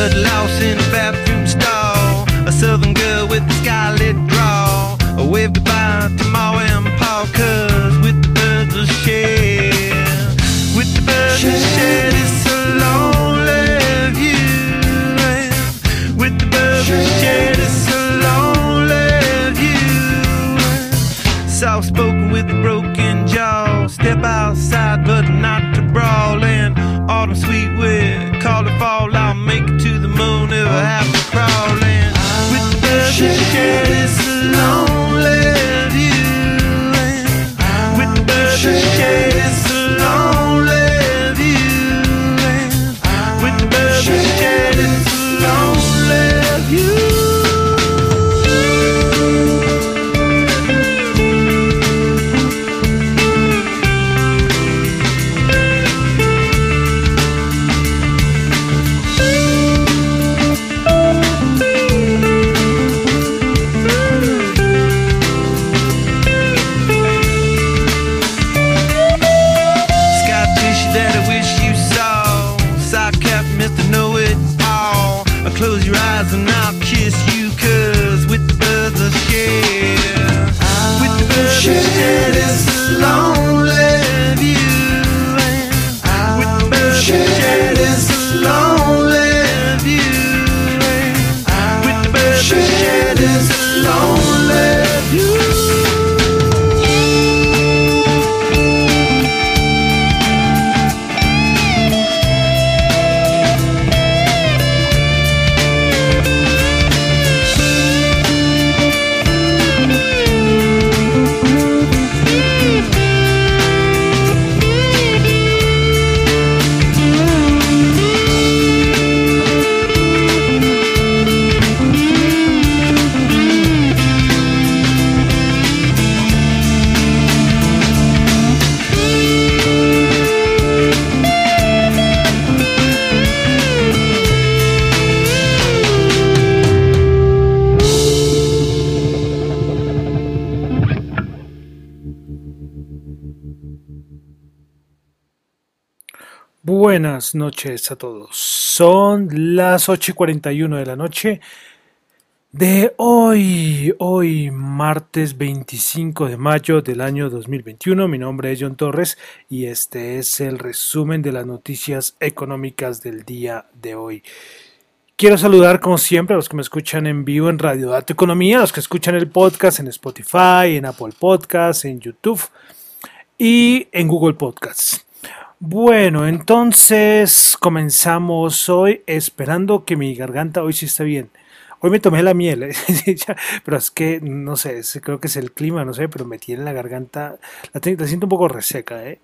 Blood loss in a bathroom Buenas noches a todos. Son las 8 y 41 de la noche de hoy, hoy martes 25 de mayo del año 2021. Mi nombre es John Torres y este es el resumen de las noticias económicas del día de hoy. Quiero saludar como siempre a los que me escuchan en vivo en Radio Dato Economía, a los que escuchan el podcast en Spotify, en Apple Podcasts, en YouTube y en Google Podcasts. Bueno, entonces comenzamos hoy esperando que mi garganta hoy sí está bien. Hoy me tomé la miel, ¿eh? pero es que no sé, creo que es el clima, no sé, pero me tiene la garganta, la, la siento un poco reseca, ¿eh?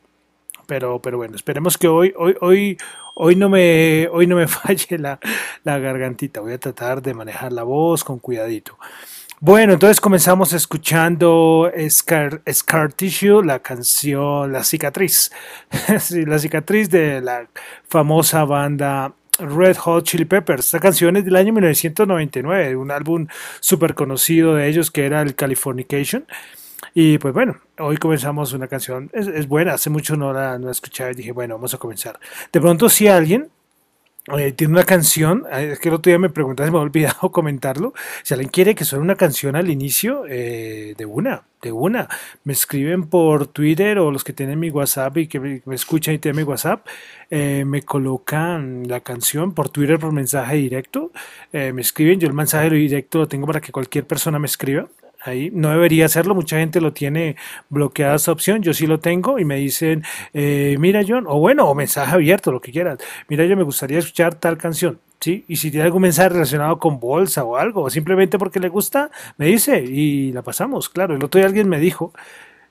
Pero, pero bueno, esperemos que hoy, hoy, hoy, hoy no me, hoy no me falle la, la gargantita. Voy a tratar de manejar la voz con cuidadito. Bueno, entonces comenzamos escuchando Scar, Tissue, la canción La Cicatriz. la cicatriz de la famosa banda Red Hot Chili Peppers. Esta canción es del año 1999, un álbum súper conocido de ellos que era el Californication. Y pues bueno, hoy comenzamos una canción, es, es buena, hace mucho no la, no la escuchaba y dije, bueno, vamos a comenzar. De pronto si alguien eh, tiene una canción, es que el otro día me preguntaste, me he olvidado comentarlo, si alguien quiere que suene una canción al inicio, eh, de una, de una, me escriben por Twitter o los que tienen mi WhatsApp y que me, me escuchan y tienen mi WhatsApp, eh, me colocan la canción por Twitter por mensaje directo, eh, me escriben, yo el mensaje directo lo tengo para que cualquier persona me escriba, Ahí no debería hacerlo, mucha gente lo tiene bloqueada esa opción, yo sí lo tengo y me dicen, eh, mira John, o bueno, o mensaje abierto, lo que quieras, mira yo me gustaría escuchar tal canción, ¿sí? Y si tiene algún mensaje relacionado con bolsa o algo, o simplemente porque le gusta, me dice y la pasamos, claro. El otro día alguien me dijo,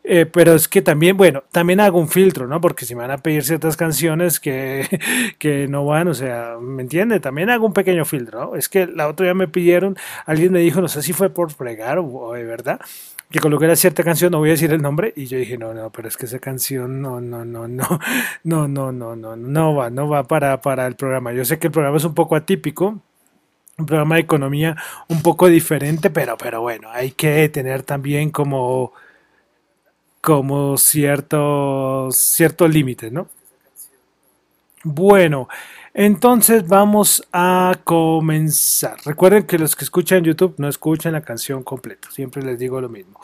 Eh, pero es que también, bueno, también hago un filtro, ¿no? Porque si me van a pedir ciertas canciones que, que no van, o sea, ¿me entiende? También hago un pequeño filtro, ¿no? Es que la otra día me pidieron, alguien me dijo, no sé si fue por fregar o, de verdad, que coloqué la cierta canción, no voy a decir el nombre, y yo dije, no, no, pero es que esa canción no, no, no, no, no, no, no, no, no va, no va para, para el programa. Yo sé que el programa es un poco atípico, un programa de economía un poco diferente, pero, pero bueno, hay que tener también como como ciertos, ciertos límites, ¿no? Bueno, entonces vamos a comenzar. Recuerden que los que escuchan YouTube no escuchan la canción completa, siempre les digo lo mismo.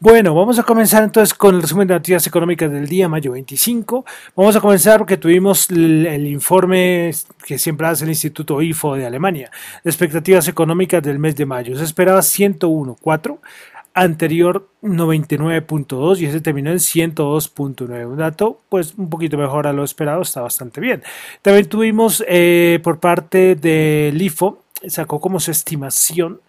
Bueno, vamos a comenzar entonces con el resumen de noticias económicas del día, mayo 25. Vamos a comenzar porque tuvimos el, el, informe que siempre hace el Instituto IFO de Alemania, expectativas económicas del mes de mayo. Se esperaba 101.4 anterior 99.2 y ese terminó en 102.9. Un dato pues un poquito mejor a lo esperado, está bastante bien. También tuvimos eh, por parte del IFO, sacó como su estimación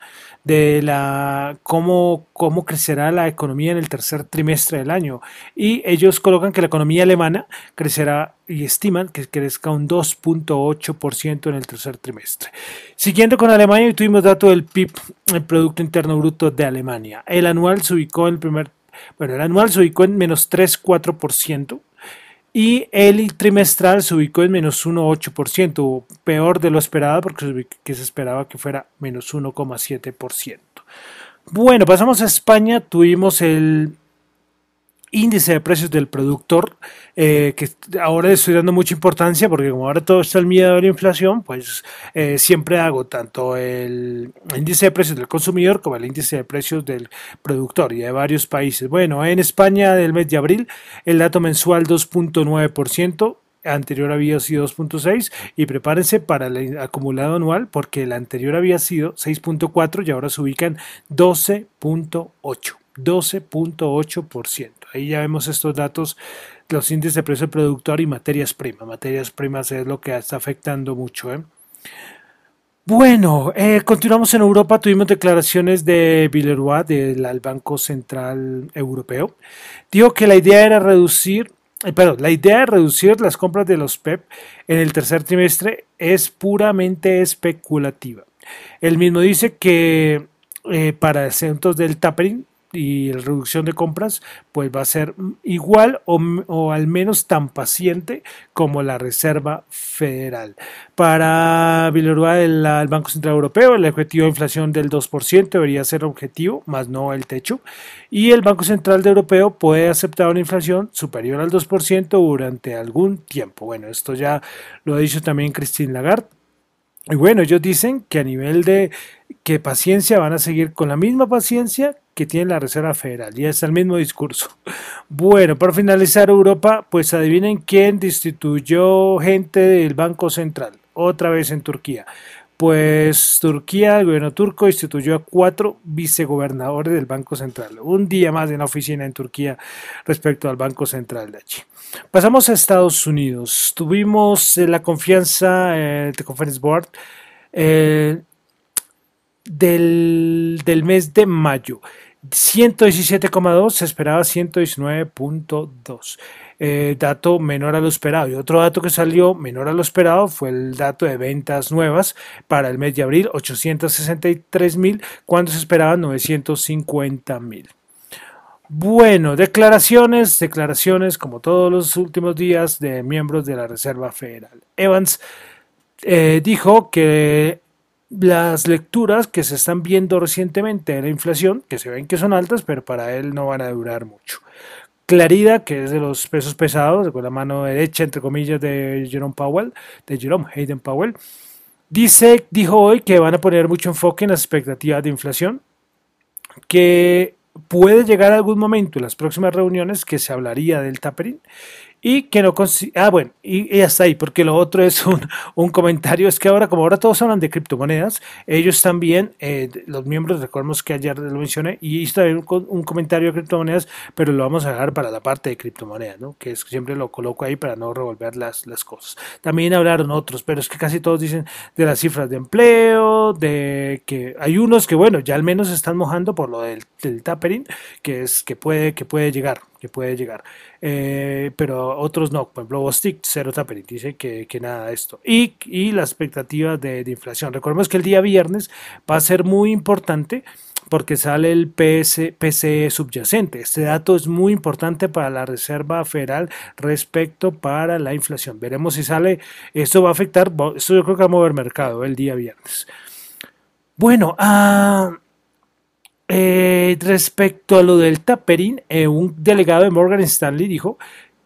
de la cómo, cómo crecerá la economía en el tercer trimestre del año. Y ellos colocan que la economía alemana crecerá y estiman que crezca un 2.8% en el tercer trimestre. Siguiendo con Alemania, tuvimos dato del PIB, el Producto Interno Bruto de Alemania. El anual se ubicó en el primer, bueno, el anual se ubicó en menos 3,4% y el trimestral se ubicó en menos 1,8%, peor de lo esperado porque se esperaba que fuera menos 1,7%. Bueno, pasamos a España, tuvimos el índice de precios del productor, eh, que ahora estoy dando mucha importancia porque como ahora todo está el miedo de la inflación, pues eh, siempre hago tanto el índice de precios del consumidor como el índice de precios del productor y de varios países. Bueno, en España del mes de abril el dato mensual 2.9%, anterior había sido 2.6 y prepárense para el acumulado anual porque el anterior había sido 6.4 y ahora se ubica en 12.8. 12.8%. Ahí ya vemos estos datos, los índices de precio productor y materias primas. Materias primas es lo que está afectando mucho. ¿eh? Bueno, eh, continuamos en Europa. Tuvimos declaraciones de Villeroy, del Banco Central Europeo. Dijo que la idea era reducir, eh, perdón, la idea de reducir las compras de los PEP en el tercer trimestre es puramente especulativa. Él mismo dice que para asuntos del tapering y la reducción de compras pues va a ser igual o, al menos tan paciente como la Reserva Federal. Para Villeroy, el, Banco Central Europeo, el objetivo de inflación del 2% debería ser objetivo, más no el techo. Y el Banco Central Europeo puede aceptar una inflación superior al 2% durante algún tiempo. Bueno, esto ya lo ha dicho también Christine Lagarde. Y bueno, ellos dicen que a nivel de que paciencia van a seguir con la misma paciencia que tiene la Reserva Federal. Y es el mismo discurso. Bueno, para finalizar Europa, pues adivinen quién destituyó gente del Banco Central. Otra vez en Turquía. Pues Turquía, el gobierno turco instituyó a cuatro vicegobernadores del Banco Central. Un día más en la oficina en Turquía respecto al Banco Central de allí. Pasamos a Estados Unidos. Tuvimos eh, la confianza eh, de Conference Board eh, del, del mes de mayo. 117,2 se esperaba 119,2. Eh, dato menor a lo esperado. Y otro dato que salió menor a lo esperado fue el dato de ventas nuevas para el mes de abril, 863 mil, cuando se esperaban 950 mil. Bueno, declaraciones, declaraciones como todos los últimos días de miembros de la Reserva Federal. Evans eh, dijo que las lecturas que se están viendo recientemente de la inflación, que se ven que son altas, pero para él no van a durar mucho. Clarida, que es de los pesos pesados, con la mano derecha, entre comillas, de Jerome Powell, de Jerome Hayden Powell, dice, dijo hoy que van a poner mucho enfoque en las expectativas de inflación, que puede llegar algún momento en las próximas reuniones que se hablaría del tapering y que no ah bueno y, y, hasta ahí porque lo otro es un, un, comentario es que ahora como ahora todos hablan de criptomonedas ellos también eh, los miembros recordemos que ayer lo mencioné y hice también un, un, comentario de criptomonedas pero lo vamos a dejar para la parte de criptomonedas ¿no? que es, siempre lo coloco ahí para no revolver las, las cosas también hablaron otros pero es que casi todos dicen de las cifras de empleo de que hay unos que bueno ya al menos están mojando por lo del, del tapering que es que puede que puede llegar que puede llegar. Eh, pero otros no, por ejemplo, Bostic, cero tapering, dice que, que, nada de esto. Y, y la expectativa de, inflación. Recordemos que el día viernes va a ser muy importante porque sale el PCE subyacente. Este dato es muy importante para la Reserva Federal respecto para la inflación. Veremos si sale, esto va a afectar, esto yo creo que va a mover mercado el día viernes. Bueno, ah... Eh, respecto a lo del tapering, eh, un delegado de Morgan Stanley dijo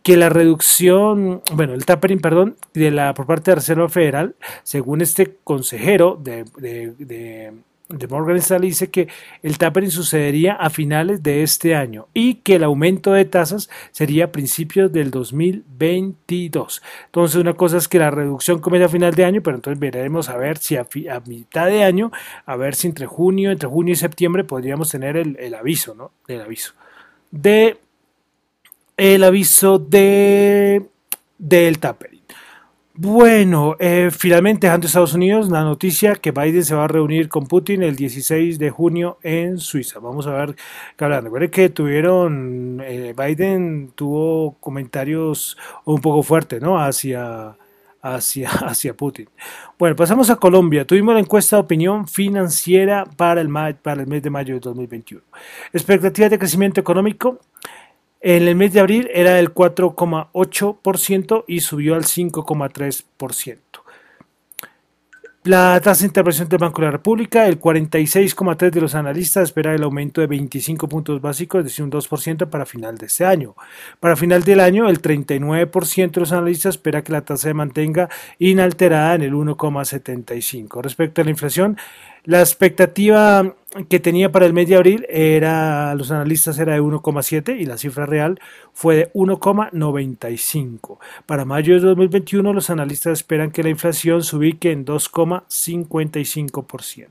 que la reducción, bueno, el tapering, perdón, de la por parte de la Reserva Federal, según este consejero de, de, de de Morgan Stanley dice que el tapering sucedería a finales de este año y que el aumento de tasas sería a principios del 2022. Entonces una cosa es que la reducción comienza a final de año, pero entonces veremos a ver si a, mitad de año, a ver si entre junio, entre junio y septiembre podríamos tener el, aviso, ¿no? El aviso de el aviso de del tapering. Bueno, eh, finalmente dejando Estados Unidos, la noticia que Biden se va a reunir con Putin el 16 de junio en Suiza. Vamos a ver qué hablan. Recuerden que tuvieron, eh, Biden tuvo comentarios un poco fuertes, ¿no? Hacia, hacia, hacia Putin. Bueno, pasamos a Colombia. Tuvimos la encuesta de opinión financiera para el, para el mes de mayo de 2021. Expectativas de crecimiento económico en el mes de abril era del 4,8% y subió al 5,3%. La tasa de intervención del Banco de la República, el 46,3% de los analistas espera el aumento de 25 puntos básicos, es decir, un 2% para final de este año. Para final del año, el 39% de los analistas espera que la tasa se mantenga inalterada en el 1,75%. Respecto a la inflación, la expectativa que tenía para el mes de abril era, los analistas era de 1,7 y la cifra real fue de 1,95. Para mayo de 2021 los analistas esperan que la inflación se ubique en 2,55%.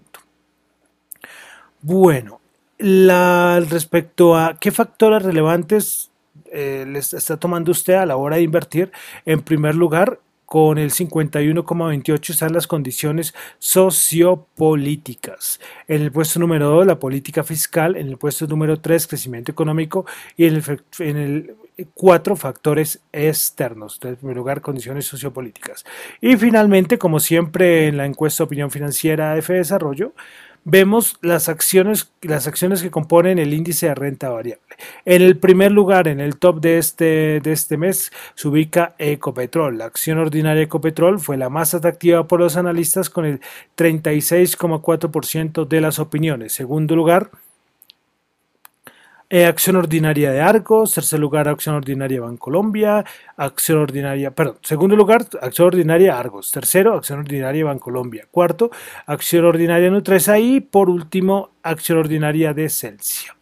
Bueno, la, respecto a qué factores relevantes eh, les está tomando usted a la hora de invertir, en primer lugar, con el 51,28 están las condiciones sociopolíticas. En el puesto número 2, la política fiscal. En el puesto número 3, crecimiento económico. Y en el, en 4, factores externos. En primer lugar, condiciones sociopolíticas. Y finalmente, como siempre en la encuesta de opinión financiera F Desarrollo, vemos las acciones, las acciones que componen el índice de renta variable. En el primer lugar, en el top de este, de este mes, se ubica Ecopetrol. La acción ordinaria Ecopetrol fue la más atractiva por los analistas con el 36,4% de las opiniones. Segundo lugar, eh, acción ordinaria de Argos, tercer lugar acción ordinaria Bancolombia, acción ordinaria, perdón, segundo lugar acción ordinaria Argos, tercero acción ordinaria Bancolombia, cuarto acción ordinaria Nutresa y por último acción ordinaria de Celsia.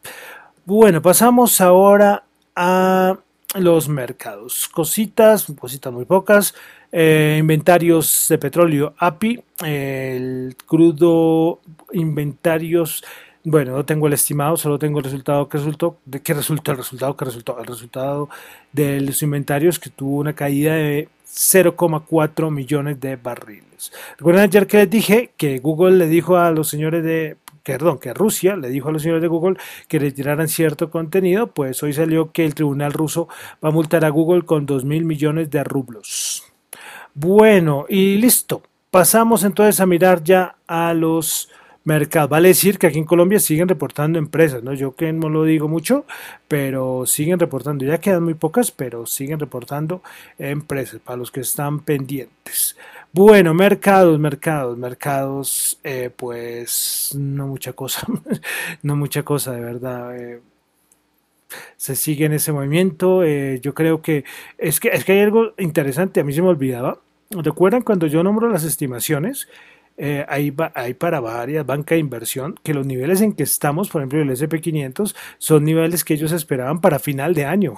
Bueno, pasamos ahora a los mercados. Cositas, cositas muy pocas. Eh, inventarios de petróleo API, el crudo, inventarios bueno, no tengo el estimado, solo tengo el resultado que resultó. ¿De qué resultó el resultado que resultó? El resultado de los inventarios que tuvo una caída de 0,4 millones de barriles. Recuerden ayer que les dije que Google le dijo a los señores de perdón, que Rusia le dijo a los señores de Google que retiraran cierto contenido, pues hoy salió que el tribunal ruso va a multar a Google con 2 mil millones de rublos. Bueno, y listo. Pasamos entonces a mirar ya a los mercado. Vale decir que aquí en Colombia siguen reportando empresas, ¿no? Yo que no lo digo mucho, pero siguen reportando. Ya quedan muy pocas, pero siguen reportando empresas para los que están pendientes. Bueno, mercados, mercados, mercados, eh, pues no mucha cosa, no mucha cosa, de verdad. Eh, se sigue en ese movimiento. Eh, yo creo que es, que es que hay algo interesante, a mí se me olvidaba. ¿Recuerdan cuando yo nombro las estimaciones? Eh, hay, para varias banca de inversión que los niveles en que estamos, por ejemplo, el SP500, son niveles que ellos esperaban para final de año.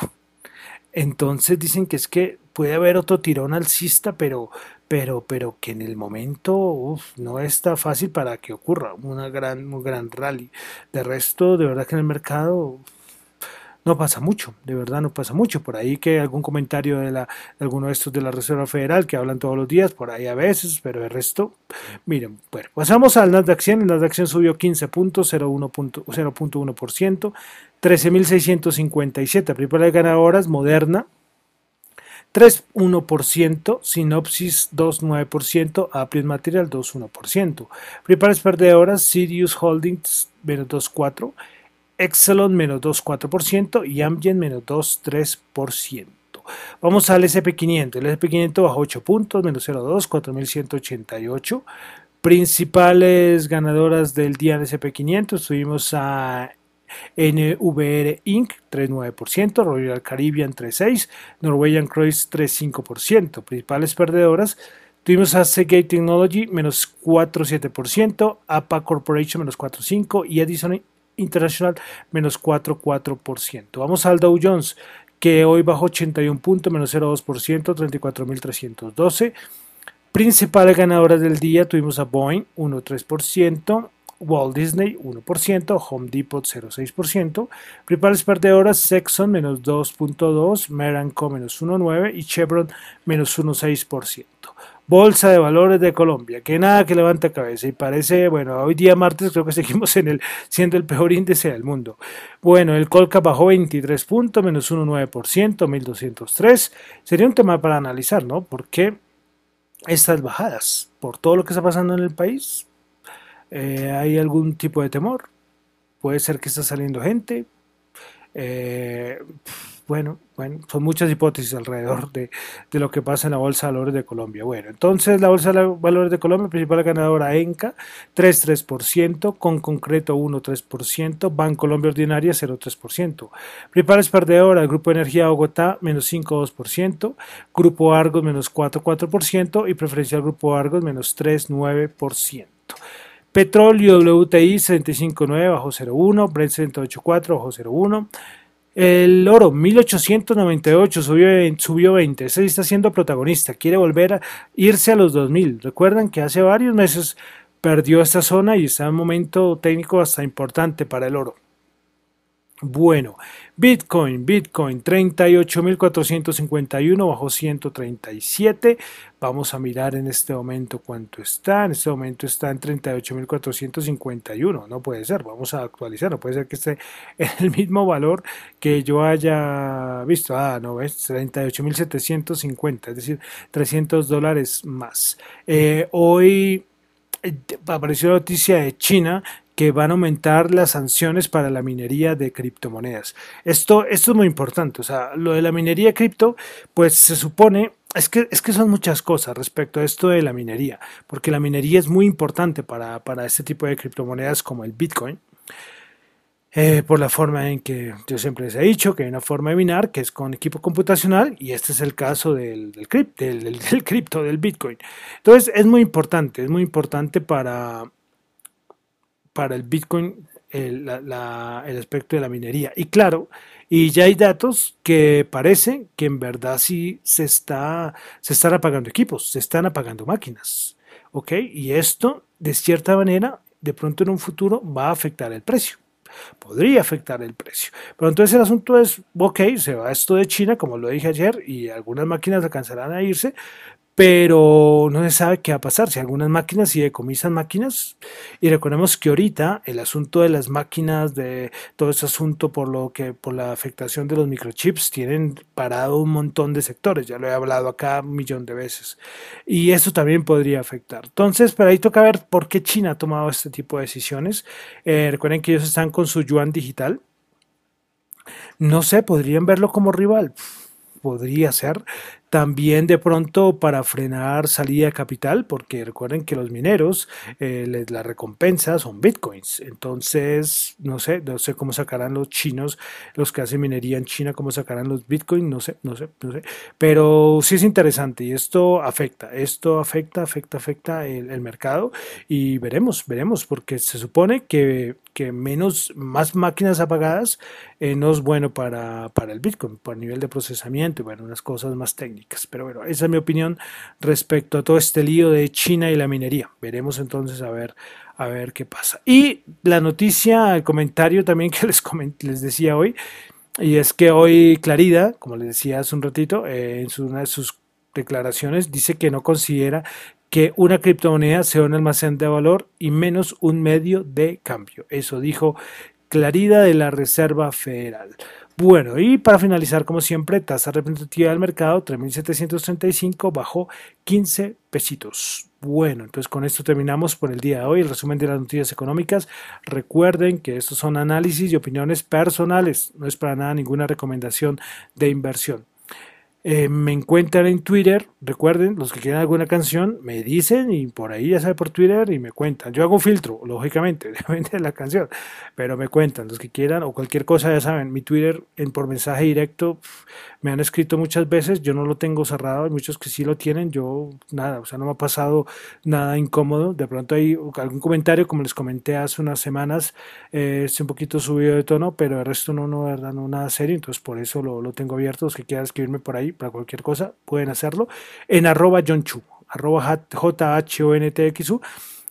Entonces dicen que es que puede haber otro tirón alcista, pero, pero, pero que en el momento uf, no está fácil para que ocurra una gran, un gran rally. De resto, de verdad que en el mercado no pasa mucho, de verdad no pasa mucho. Por ahí que algún comentario de, la, de alguno de estos de la Reserva Federal que hablan todos los días, por ahí a veces, pero el resto, miren, bueno, pasamos al Nasdaq 100, el Nasdaq 100 subió 15 puntos, 0.1%, 13.657, principales ganadoras, Moderna, 3,1%, Synopsis 2,9%, Apple Material 2,1%. Principales perdedoras, Sirius Holdings menos 2,4%, Exelon menos 2,4% y Amgen menos 2,3%. Vamos al SP500. El SP500 bajó 8 puntos, menos 0,2, 4.188. Principales ganadoras del día en SP500 tuvimos a NVR Inc. 3,9%, Royal Caribbean 3,6%, Norwegian Cruise 3,5%. Principales perdedoras Tuvimos a Seagate Technology menos 4,7%, APA Corporation menos 4,5% y Edison International menos 4,4%. Vamos al Dow Jones, que hoy bajó 81 puntos, menos 0,2%, 34.312. Principales ganadoras del día tuvimos a Boeing 1,3%, Walt Disney 1%, Home Depot 0,6%, principales perdedoras Sexon menos 2.2%, Meranco menos 1,9% y Chevron menos 1,6%. Bolsa de Valores de Colombia, que nada que levanta cabeza y parece, bueno, hoy día martes creo que seguimos en el, siendo el peor índice del mundo. Bueno, el Colca bajó 23 puntos, menos 1,9%, 1203. Sería un tema para analizar, ¿no? ¿Por qué estas bajadas? ¿Por todo lo que está pasando en el país? Eh, ¿Hay algún tipo de temor? Puede ser que está saliendo gente. Eh, bueno, bueno, son muchas hipótesis alrededor de, de, lo que pasa en la Bolsa de Valores de Colombia. Bueno, entonces la Bolsa de Valores de Colombia, principal ganadora ENCA, 3,3%, con concreto 1,3%, Banco Colombia Ordinaria 0,3%. Principales perdedoras, Grupo Energía Bogotá, menos 5,2%, Grupo Argos, menos 4,4% y Preferencial Grupo Argos, menos 3,9%. Petróleo WTI 75.9 bajo 0.1, Brent 108.4 bajo 0.1. El oro 1898 subió, subió 20. Ese está siendo protagonista. Quiere volver a irse a los 2000. Recuerdan que hace varios meses perdió esta zona y está en un momento técnico hasta importante para el oro. Bueno, Bitcoin, Bitcoin 38.451 bajo 137. Vamos a mirar en este momento cuánto está. En este momento está en 38.451. No puede ser, vamos a actualizar. No puede ser que esté en el mismo valor que yo haya visto. Ah, no, es 38.750, es decir, 300 dólares más. Eh, hoy eh, apareció la noticia de China que van a aumentar las sanciones para la minería de criptomonedas. Esto, esto es muy importante, o sea, lo de la minería cripto, pues se supone, es que, es que son muchas cosas respecto a esto de la minería, porque la minería es muy importante para, para este tipo de criptomonedas como el Bitcoin. Eh, por la forma en que yo siempre les he dicho que hay una forma de minar que es con equipo computacional y este es el caso del, del, del, del cripto, del Bitcoin. Entonces es muy importante, es muy importante para, para el Bitcoin el, la, el, aspecto de la minería. Y claro, y ya hay datos que parece que en verdad sí se, está, se están apagando equipos, se están apagando máquinas. ¿Ok? Y esto, de cierta manera, de pronto en un futuro va a afectar el precio. Podría afectar el precio. Pero entonces el asunto es, ok, se va esto de China, como lo dije ayer, y algunas máquinas alcanzarán a irse, pero no se sabe qué va a pasar. Si algunas máquinas si decomisan máquinas y recordemos que ahorita el asunto de las máquinas de todo ese asunto por lo que por la afectación de los microchips tienen parado un montón de sectores. Ya lo he hablado acá un millón de veces. Y eso también podría afectar. Entonces pero ahí toca ver por qué China ha tomado este tipo de decisiones. Eh, recuerden que ellos están con su yuan digital. No sé podrían verlo como rival. Podría ser también de pronto para frenar salida de capital, porque recuerden que los mineros, eh, la recompensa son bitcoins. Entonces, no sé, no sé cómo sacarán los chinos, los que hacen minería en China, cómo sacarán los bitcoins, no sé, no sé, no sé. Pero sí es interesante y esto afecta, esto afecta, afecta, afecta el, mercado y veremos, veremos, porque se supone que, que menos, más máquinas apagadas eh, no es bueno para, para el bitcoin, por nivel de procesamiento y bueno, unas cosas más técnicas. Pero bueno, esa es mi opinión respecto a todo este lío de China y la minería. Veremos entonces a ver, a ver qué pasa. Y la noticia, el comentario también que les, les decía hoy, y es que hoy Clarida, como les decía hace un ratito, eh, en una de sus declaraciones dice que no considera que una criptomoneda sea un almacén de valor y menos un medio de cambio. Eso dijo Clarida de la Reserva Federal. Bueno, y para finalizar, como siempre, tasa representativa del mercado 3.735 bajó 15 pesitos. Bueno, entonces con esto terminamos por el día de hoy el resumen de las noticias económicas. Recuerden que estos son análisis y opiniones personales, no es para nada ninguna recomendación de inversión. Eh, me encuentran en Twitter, recuerden, los que quieran alguna canción, me dicen y por ahí ya sabe por Twitter y me cuentan. Yo hago filtro, lógicamente, depende de la canción, pero me cuentan, los que quieran o cualquier cosa, ya saben, mi Twitter en, por mensaje directo me han escrito muchas veces, yo no lo tengo cerrado, hay muchos que sí lo tienen, yo nada, o sea, no me ha pasado nada incómodo, de pronto hay algún comentario, como les comenté hace unas semanas, eh, es un poquito subido de tono, pero el resto no, no, verdad, no nada serio, entonces por eso lo, lo tengo abierto, los que quieran escribirme por ahí, para cualquier cosa, pueden hacerlo en arroba John Chu, arroba J-H-O-N-T-X-U.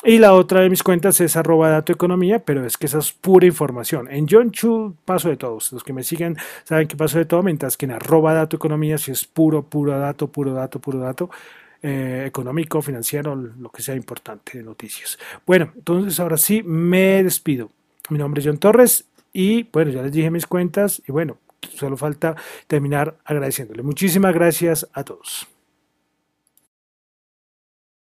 Y la otra de mis cuentas es arroba dato economía, pero es que esa es pura información. En John Chu paso de todos. Los que me siguen saben que paso de todo, mientras que en arroba dato economía si es puro, puro dato, puro dato, puro dato. Eh, económico, financiero, lo que sea importante de noticias. Bueno, entonces ahora sí me despido. Mi nombre es John Torres y bueno, ya les dije mis cuentas y bueno, solo falta terminar agradeciéndole. Muchísimas gracias a todos.